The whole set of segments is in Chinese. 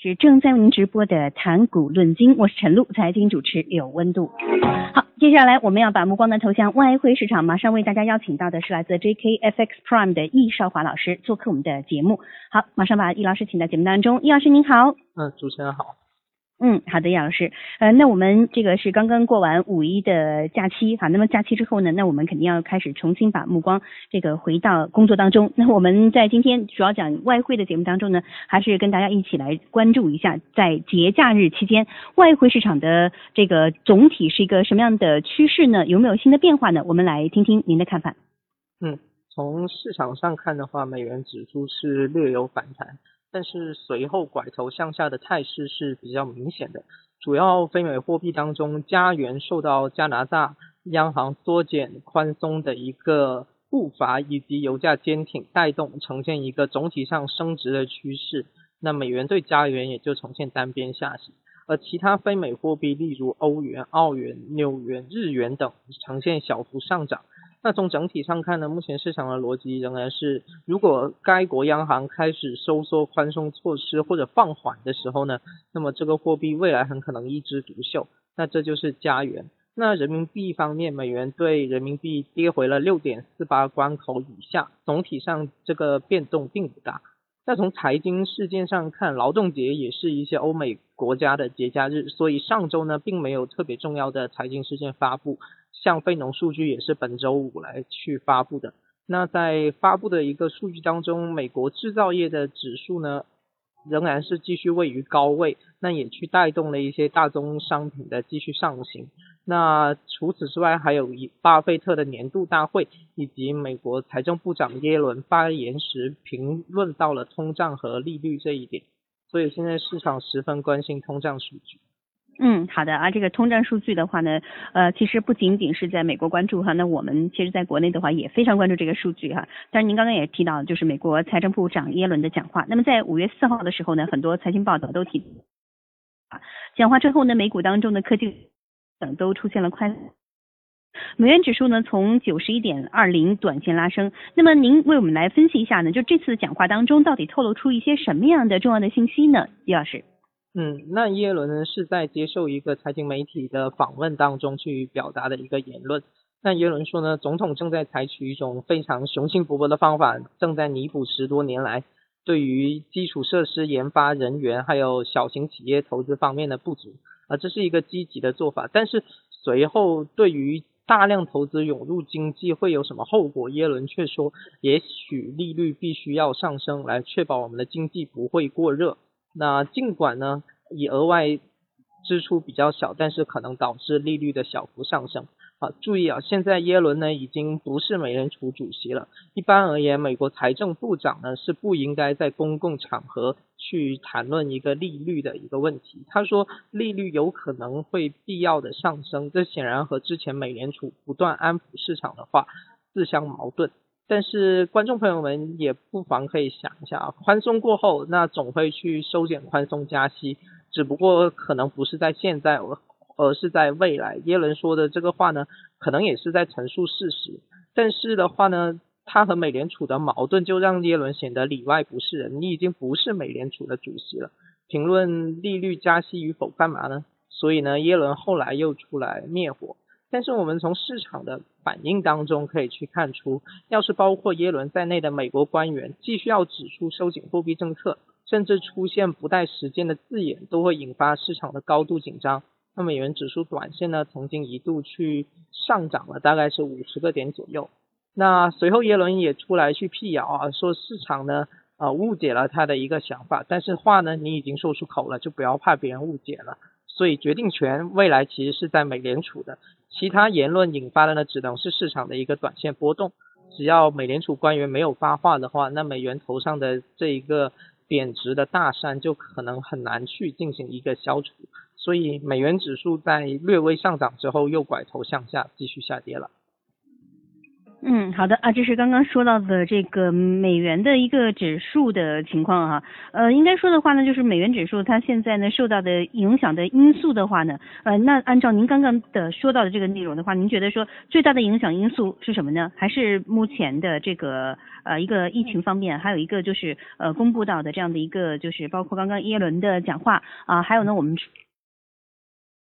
是正在为您直播的谈股论金，我是陈露，财经主持有温度。好，接下来我们要把目光呢投向外汇市场，马上为大家邀请到的是来自 JKFX Prime 的易少华老师做客我们的节目。好，马上把易老师请到节目当中，易老师您好。嗯，主持人好。嗯，好的，杨老师，呃，那我们这个是刚刚过完五一的假期，哈，那么假期之后呢，那我们肯定要开始重新把目光这个回到工作当中。那我们在今天主要讲外汇的节目当中呢，还是跟大家一起来关注一下，在节假日期间，外汇市场的这个总体是一个什么样的趋势呢？有没有新的变化呢？我们来听听您的看法。嗯，从市场上看的话，美元指数是略有反弹。但是随后拐头向下的态势是比较明显的，主要非美货币当中，加元受到加拿大央行缩减宽松的一个步伐，以及油价坚挺带动，呈现一个总体上升值的趋势。那美元对加元也就呈现单边下行，而其他非美货币，例如欧元、澳元、纽元、日元等，呈现小幅上涨。那从整体上看呢，目前市场的逻辑仍然是，如果该国央行开始收缩宽松措施或者放缓的时候呢，那么这个货币未来很可能一枝独秀。那这就是加元。那人民币方面，美元对人民币跌回了六点四八关口以下，总体上这个变动并不大。那从财经事件上看，劳动节也是一些欧美国家的节假日，所以上周呢并没有特别重要的财经事件发布。像非农数据也是本周五来去发布的。那在发布的一个数据当中，美国制造业的指数呢，仍然是继续位于高位，那也去带动了一些大宗商品的继续上行。那除此之外，还有一巴菲特的年度大会，以及美国财政部长耶伦发言时评论到了通胀和利率这一点，所以现在市场十分关心通胀数据。嗯，好的啊，这个通胀数据的话呢，呃，其实不仅仅是在美国关注哈，那我们其实在国内的话也非常关注这个数据哈。但是您刚刚也提到，就是美国财政部长耶伦的讲话，那么在五月四号的时候呢，很多财经报道都提，讲话之后呢，美股当中的科技等都出现了快，美元指数呢从九十一点二零短线拉升。那么您为我们来分析一下呢，就这次讲话当中到底透露出一些什么样的重要的信息呢？李老师。嗯，那耶伦呢是在接受一个财经媒体的访问当中去表达的一个言论。那耶伦说呢，总统正在采取一种非常雄心勃勃的方法，正在弥补十多年来对于基础设施研发人员还有小型企业投资方面的不足啊，这是一个积极的做法。但是随后对于大量投资涌入经济会有什么后果？耶伦却说，也许利率必须要上升来确保我们的经济不会过热。那尽管呢，以额外支出比较小，但是可能导致利率的小幅上升。好，注意啊，现在耶伦呢已经不是美联储主席了。一般而言，美国财政部长呢是不应该在公共场合去谈论一个利率的一个问题。他说，利率有可能会必要的上升，这显然和之前美联储不断安抚市场的话自相矛盾。但是观众朋友们也不妨可以想一下啊，宽松过后，那总会去收减宽松加息，只不过可能不是在现在，而而是在未来。耶伦说的这个话呢，可能也是在陈述事实。但是的话呢，他和美联储的矛盾就让耶伦显得里外不是人。你已经不是美联储的主席了，评论利率加息与否干嘛呢？所以呢，耶伦后来又出来灭火。但是我们从市场的反应当中可以去看出，要是包括耶伦在内的美国官员继续要指出收紧货币政策，甚至出现不带时间的字眼，都会引发市场的高度紧张。那美元指数短线呢，曾经一度去上涨了大概是五十个点左右。那随后耶伦也出来去辟谣啊，说市场呢啊误解了他的一个想法，但是话呢你已经说出口了，就不要怕别人误解了。所以决定权未来其实是在美联储的，其他言论引发的呢，只能是市场的一个短线波动。只要美联储官员没有发话的话，那美元头上的这一个贬值的大山就可能很难去进行一个消除。所以美元指数在略微上涨之后，又拐头向下继续下跌了。嗯，好的啊，这是刚刚说到的这个美元的一个指数的情况哈。呃，应该说的话呢，就是美元指数它现在呢受到的影响的因素的话呢，呃，那按照您刚刚的说到的这个内容的话，您觉得说最大的影响因素是什么呢？还是目前的这个呃一个疫情方面，还有一个就是呃公布到的这样的一个就是包括刚刚耶伦的讲话啊，还有呢我们。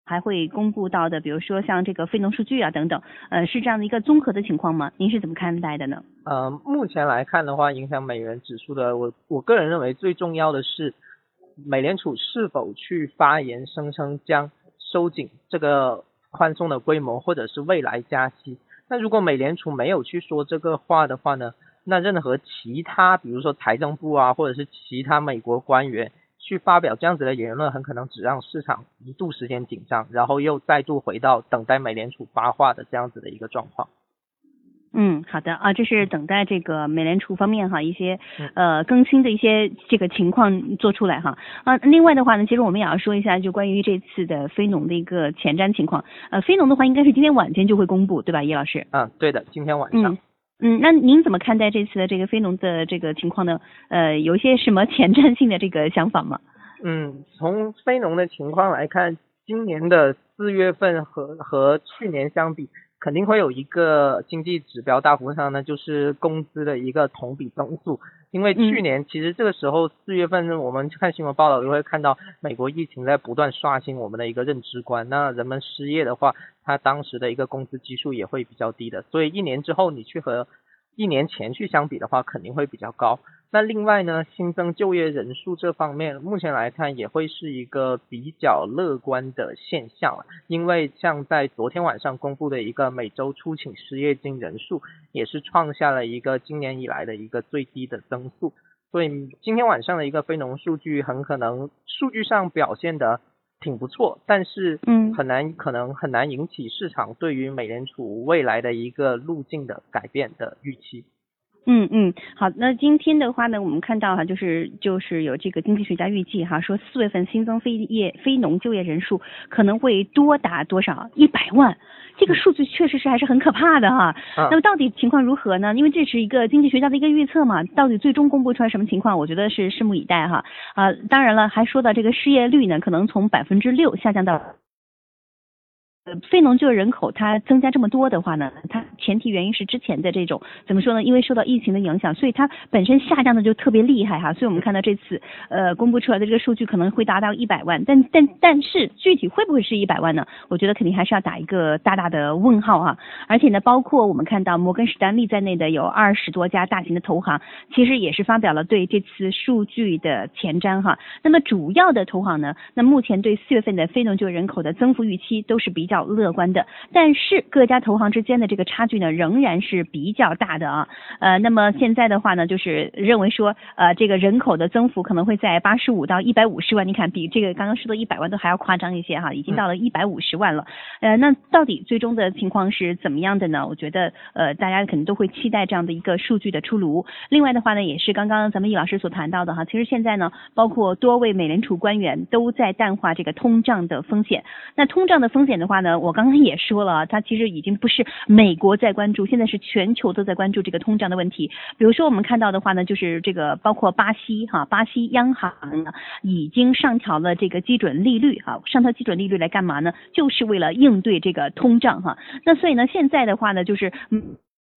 还会公布到的，比如说像这个非农数据啊等等，呃，是这样的一个综合的情况吗？您是怎么看待的呢？呃，目前来看的话，影响美元指数的，我我个人认为最重要的是，美联储是否去发言声称将收紧这个宽松的规模，或者是未来加息。那如果美联储没有去说这个话的话呢，那任何其他，比如说财政部啊，或者是其他美国官员。去发表这样子的言论，很可能只让市场一度时间紧张，然后又再度回到等待美联储发话的这样子的一个状况。嗯，好的啊，这是等待这个美联储方面哈一些呃更新的一些这个情况做出来哈啊。另外的话呢，其实我们也要说一下，就关于这次的非农的一个前瞻情况。呃，非农的话应该是今天晚间就会公布，对吧，叶老师？嗯，对的，今天晚上。嗯，嗯那您怎么看待这次的这个非农的这个情况呢？呃，有一些什么前瞻性的这个想法吗？嗯，从非农的情况来看，今年的四月份和和去年相比，肯定会有一个经济指标大幅上呢，就是工资的一个同比增速。因为去年其实这个时候四月份，我们看新闻报道就会看到美国疫情在不断刷新我们的一个认知观。那人们失业的话，他当时的一个工资基数也会比较低的。所以一年之后你去和一年前去相比的话，肯定会比较高。那另外呢，新增就业人数这方面，目前来看也会是一个比较乐观的现象了。因为像在昨天晚上公布的一个每周出请失业金人数，也是创下了一个今年以来的一个最低的增速。所以今天晚上的一个非农数据很可能数据上表现的挺不错，但是嗯，很难可能很难引起市场对于美联储未来的一个路径的改变的预期。嗯嗯，好，那今天的话呢，我们看到哈，就是就是有这个经济学家预计哈，说四月份新增非业非农就业人数可能会多达多少一百万，这个数据确实是还是很可怕的哈。那么到底情况如何呢？因为这是一个经济学家的一个预测嘛，到底最终公布出来什么情况，我觉得是拭目以待哈。啊，当然了，还说到这个失业率呢，可能从百分之六下降到。非农就业人口它增加这么多的话呢，它前提原因是之前的这种怎么说呢？因为受到疫情的影响，所以它本身下降的就特别厉害哈。所以我们看到这次呃公布出来的这个数据可能会达到一百万，但但但是具体会不会是一百万呢？我觉得肯定还是要打一个大大的问号哈。而且呢，包括我们看到摩根士丹利在内的有二十多家大型的投行，其实也是发表了对这次数据的前瞻哈。那么主要的投行呢，那目前对四月份的非农就业人口的增幅预期都是比较较。乐观的，但是各家投行之间的这个差距呢，仍然是比较大的啊。呃，那么现在的话呢，就是认为说，呃，这个人口的增幅可能会在八十五到一百五十万，你看比这个刚刚说的一百万都还要夸张一些哈，已经到了一百五十万了。呃，那到底最终的情况是怎么样的呢？我觉得，呃，大家肯定都会期待这样的一个数据的出炉。另外的话呢，也是刚刚咱们易老师所谈到的哈，其实现在呢，包括多位美联储官员都在淡化这个通胀的风险。那通胀的风险的话呢？呃我刚刚也说了，它其实已经不是美国在关注，现在是全球都在关注这个通胀的问题。比如说我们看到的话呢，就是这个包括巴西哈，巴西央行呢已经上调了这个基准利率哈，上调基准利率来干嘛呢？就是为了应对这个通胀哈。那所以呢，现在的话呢，就是嗯。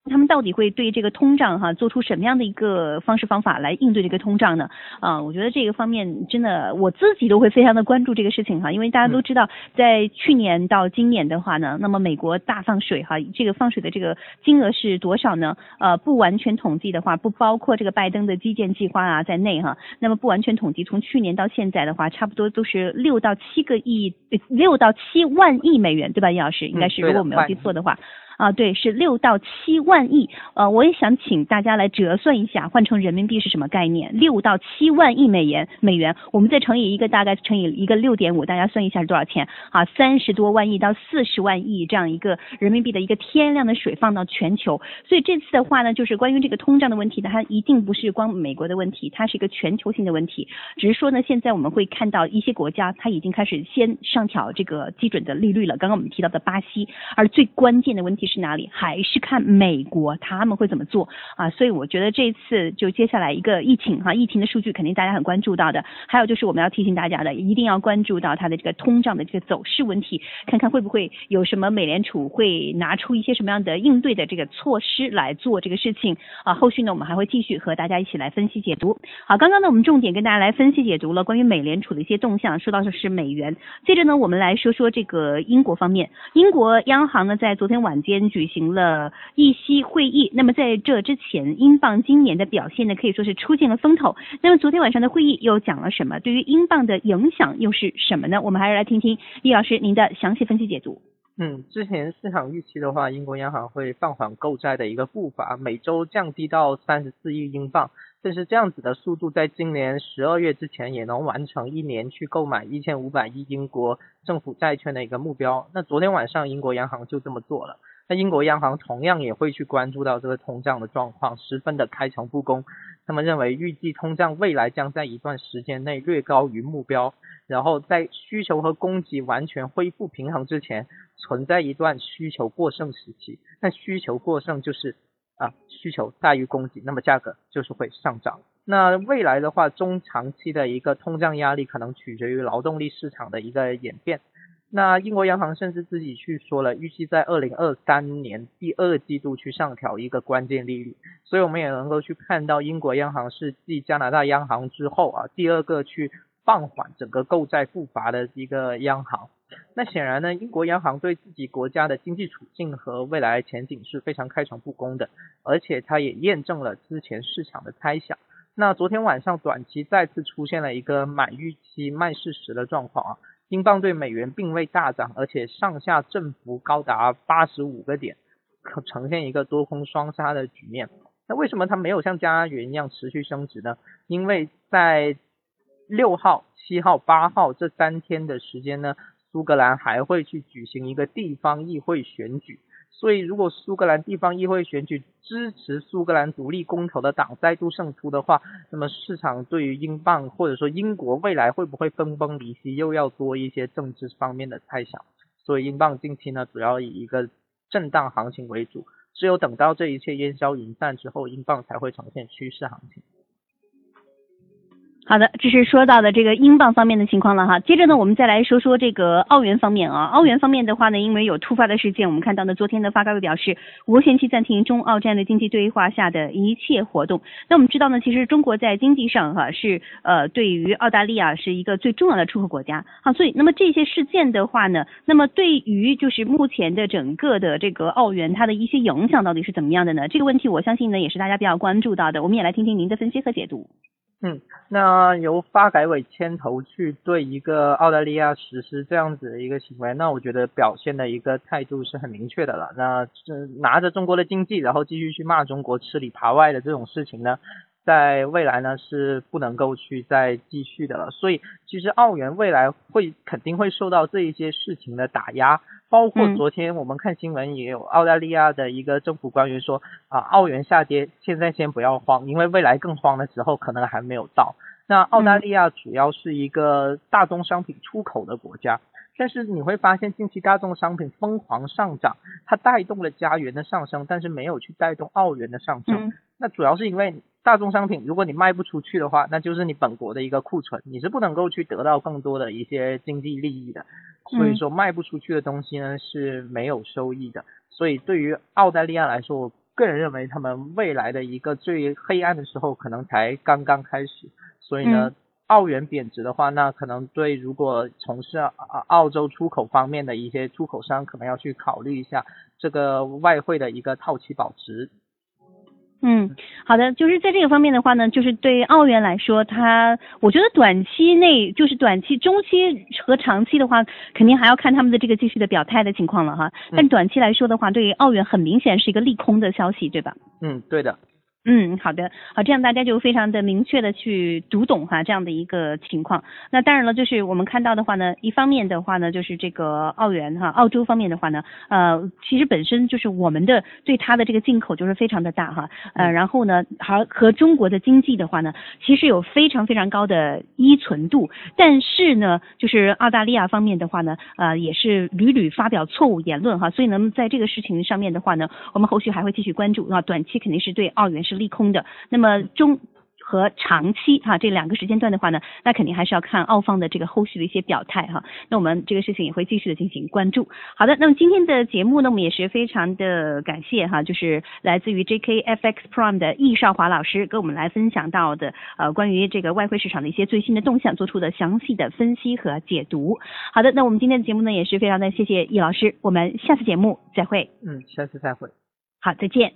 他们到底会对这个通胀哈做出什么样的一个方式方法来应对这个通胀呢？啊，我觉得这个方面真的我自己都会非常的关注这个事情哈，因为大家都知道，在去年到今年的话呢，那么美国大放水哈，这个放水的这个金额是多少呢？呃，不完全统计的话，不包括这个拜登的基建计划啊在内哈，那么不完全统计，从去年到现在的话，差不多都是六到七个亿，六到七万亿美元，对吧，叶老师？应该是如果我没有记错的话。啊，对，是六到七万亿。呃，我也想请大家来折算一下，换成人民币是什么概念？六到七万亿美元，美元，我们再乘以一个，大概乘以一个六点五，大家算一下是多少钱？啊，三十多万亿到四十万亿这样一个人民币的一个天量的水放到全球。所以这次的话呢，就是关于这个通胀的问题呢，它一定不是光美国的问题，它是一个全球性的问题。只是说呢，现在我们会看到一些国家，它已经开始先上调这个基准的利率了。刚刚我们提到的巴西，而最关键的问题。是哪里？还是看美国他们会怎么做啊？所以我觉得这次就接下来一个疫情哈，疫情的数据肯定大家很关注到的。还有就是我们要提醒大家的，一定要关注到它的这个通胀的这个走势问题，看看会不会有什么美联储会拿出一些什么样的应对的这个措施来做这个事情啊。后续呢，我们还会继续和大家一起来分析解读。好，刚刚呢，我们重点跟大家来分析解读了关于美联储的一些动向，说到的是美元。接着呢，我们来说说这个英国方面，英国央行呢在昨天晚间举行了议息会议。那么在这之前，英镑今年的表现呢可以说是出现了风头。那么昨天晚上的会议又讲了什么？对于英镑的影响又是什么呢？我们还是来听听易老师您的详细分析解读。嗯，之前市场预期的话，英国央行会放缓购债的一个步伐，每周降低到三十四亿英镑。但是这样子的速度，在今年十二月之前也能完成一年去购买一千五百亿英国政府债券的一个目标。那昨天晚上英国央行就这么做了。那英国央行同样也会去关注到这个通胀的状况，十分的开诚布公。他们认为预计通胀未来将在一段时间内略高于目标，然后在需求和供给完全恢复平衡之前，存在一段需求过剩时期。那需求过剩就是。啊，需求大于供给，那么价格就是会上涨。那未来的话，中长期的一个通胀压力可能取决于劳动力市场的一个演变。那英国央行甚至自己去说了，预计在二零二三年第二季度去上调一个关键利率。所以我们也能够去看到，英国央行是继加拿大央行之后啊，第二个去放缓整个购债步伐的一个央行。那显然呢，英国央行对自己国家的经济处境和未来前景是非常开诚布公的，而且它也验证了之前市场的猜想。那昨天晚上短期再次出现了一个买预期卖事实的状况啊，英镑对美元并未大涨，而且上下振幅高达八十五个点，可呈现一个多空双杀的局面。那为什么它没有像加元一样持续升值呢？因为在六号、七号、八号这三天的时间呢。苏格兰还会去举行一个地方议会选举，所以如果苏格兰地方议会选举支持苏格兰独立公投的党再度胜出的话，那么市场对于英镑或者说英国未来会不会分崩离析又要多一些政治方面的猜想，所以英镑近期呢主要以一个震荡行情为主，只有等到这一切烟消云散之后，英镑才会呈现趋势行情。好的，这是说到的这个英镑方面的情况了哈。接着呢，我们再来说说这个澳元方面啊。澳元方面的话呢，因为有突发的事件，我们看到呢，昨天的发改委表示，无限期暂停中澳战略经济对话下的一切活动。那我们知道呢，其实中国在经济上哈是呃对于澳大利亚是一个最重要的出口国家啊，所以那么这些事件的话呢，那么对于就是目前的整个的这个澳元它的一些影响到底是怎么样的呢？这个问题我相信呢也是大家比较关注到的，我们也来听听您的分析和解读。嗯，那由发改委牵头去对一个澳大利亚实施这样子的一个行为，那我觉得表现的一个态度是很明确的了。那这拿着中国的经济，然后继续去骂中国吃里扒外的这种事情呢，在未来呢是不能够去再继续的了。所以其实澳元未来会肯定会受到这一些事情的打压。包括昨天我们看新闻，也有澳大利亚的一个政府官员说啊，澳元下跌，现在先不要慌，因为未来更慌的时候可能还没有到。那澳大利亚主要是一个大宗商品出口的国家，但是你会发现近期大宗商品疯狂上涨，它带动了加元的上升，但是没有去带动澳元的上升。那主要是因为大宗商品，如果你卖不出去的话，那就是你本国的一个库存，你是不能够去得到更多的一些经济利益的。所以说卖不出去的东西呢是没有收益的，所以对于澳大利亚来说，我个人认为他们未来的一个最黑暗的时候可能才刚刚开始。所以呢，澳元贬值的话，那可能对如果从事澳澳洲出口方面的一些出口商，可能要去考虑一下这个外汇的一个套期保值。嗯，好的，就是在这个方面的话呢，就是对澳元来说，它我觉得短期内就是短期、中期和长期的话，肯定还要看他们的这个继续的表态的情况了哈。但短期来说的话，对于澳元很明显是一个利空的消息，对吧？嗯，对的。嗯，好的，好，这样大家就非常的明确的去读懂哈这样的一个情况。那当然了，就是我们看到的话呢，一方面的话呢，就是这个澳元哈，澳洲方面的话呢，呃，其实本身就是我们的对它的这个进口就是非常的大哈，呃，然后呢，和和中国的经济的话呢，其实有非常非常高的依存度，但是呢，就是澳大利亚方面的话呢，呃，也是屡屡发表错误言论哈，所以呢，在这个事情上面的话呢，我们后续还会继续关注啊，短期肯定是对澳元。是利空的，那么中和长期哈这两个时间段的话呢，那肯定还是要看澳方的这个后续的一些表态哈。那我们这个事情也会继续的进行关注。好的，那么今天的节目呢，我们也是非常的感谢哈，就是来自于 JKFX Prime 的易少华老师跟我们来分享到的呃关于这个外汇市场的一些最新的动向，做出的详细的分析和解读。好的，那我们今天的节目呢也是非常的谢谢易老师，我们下次节目再会。嗯，下次再会。好，再见。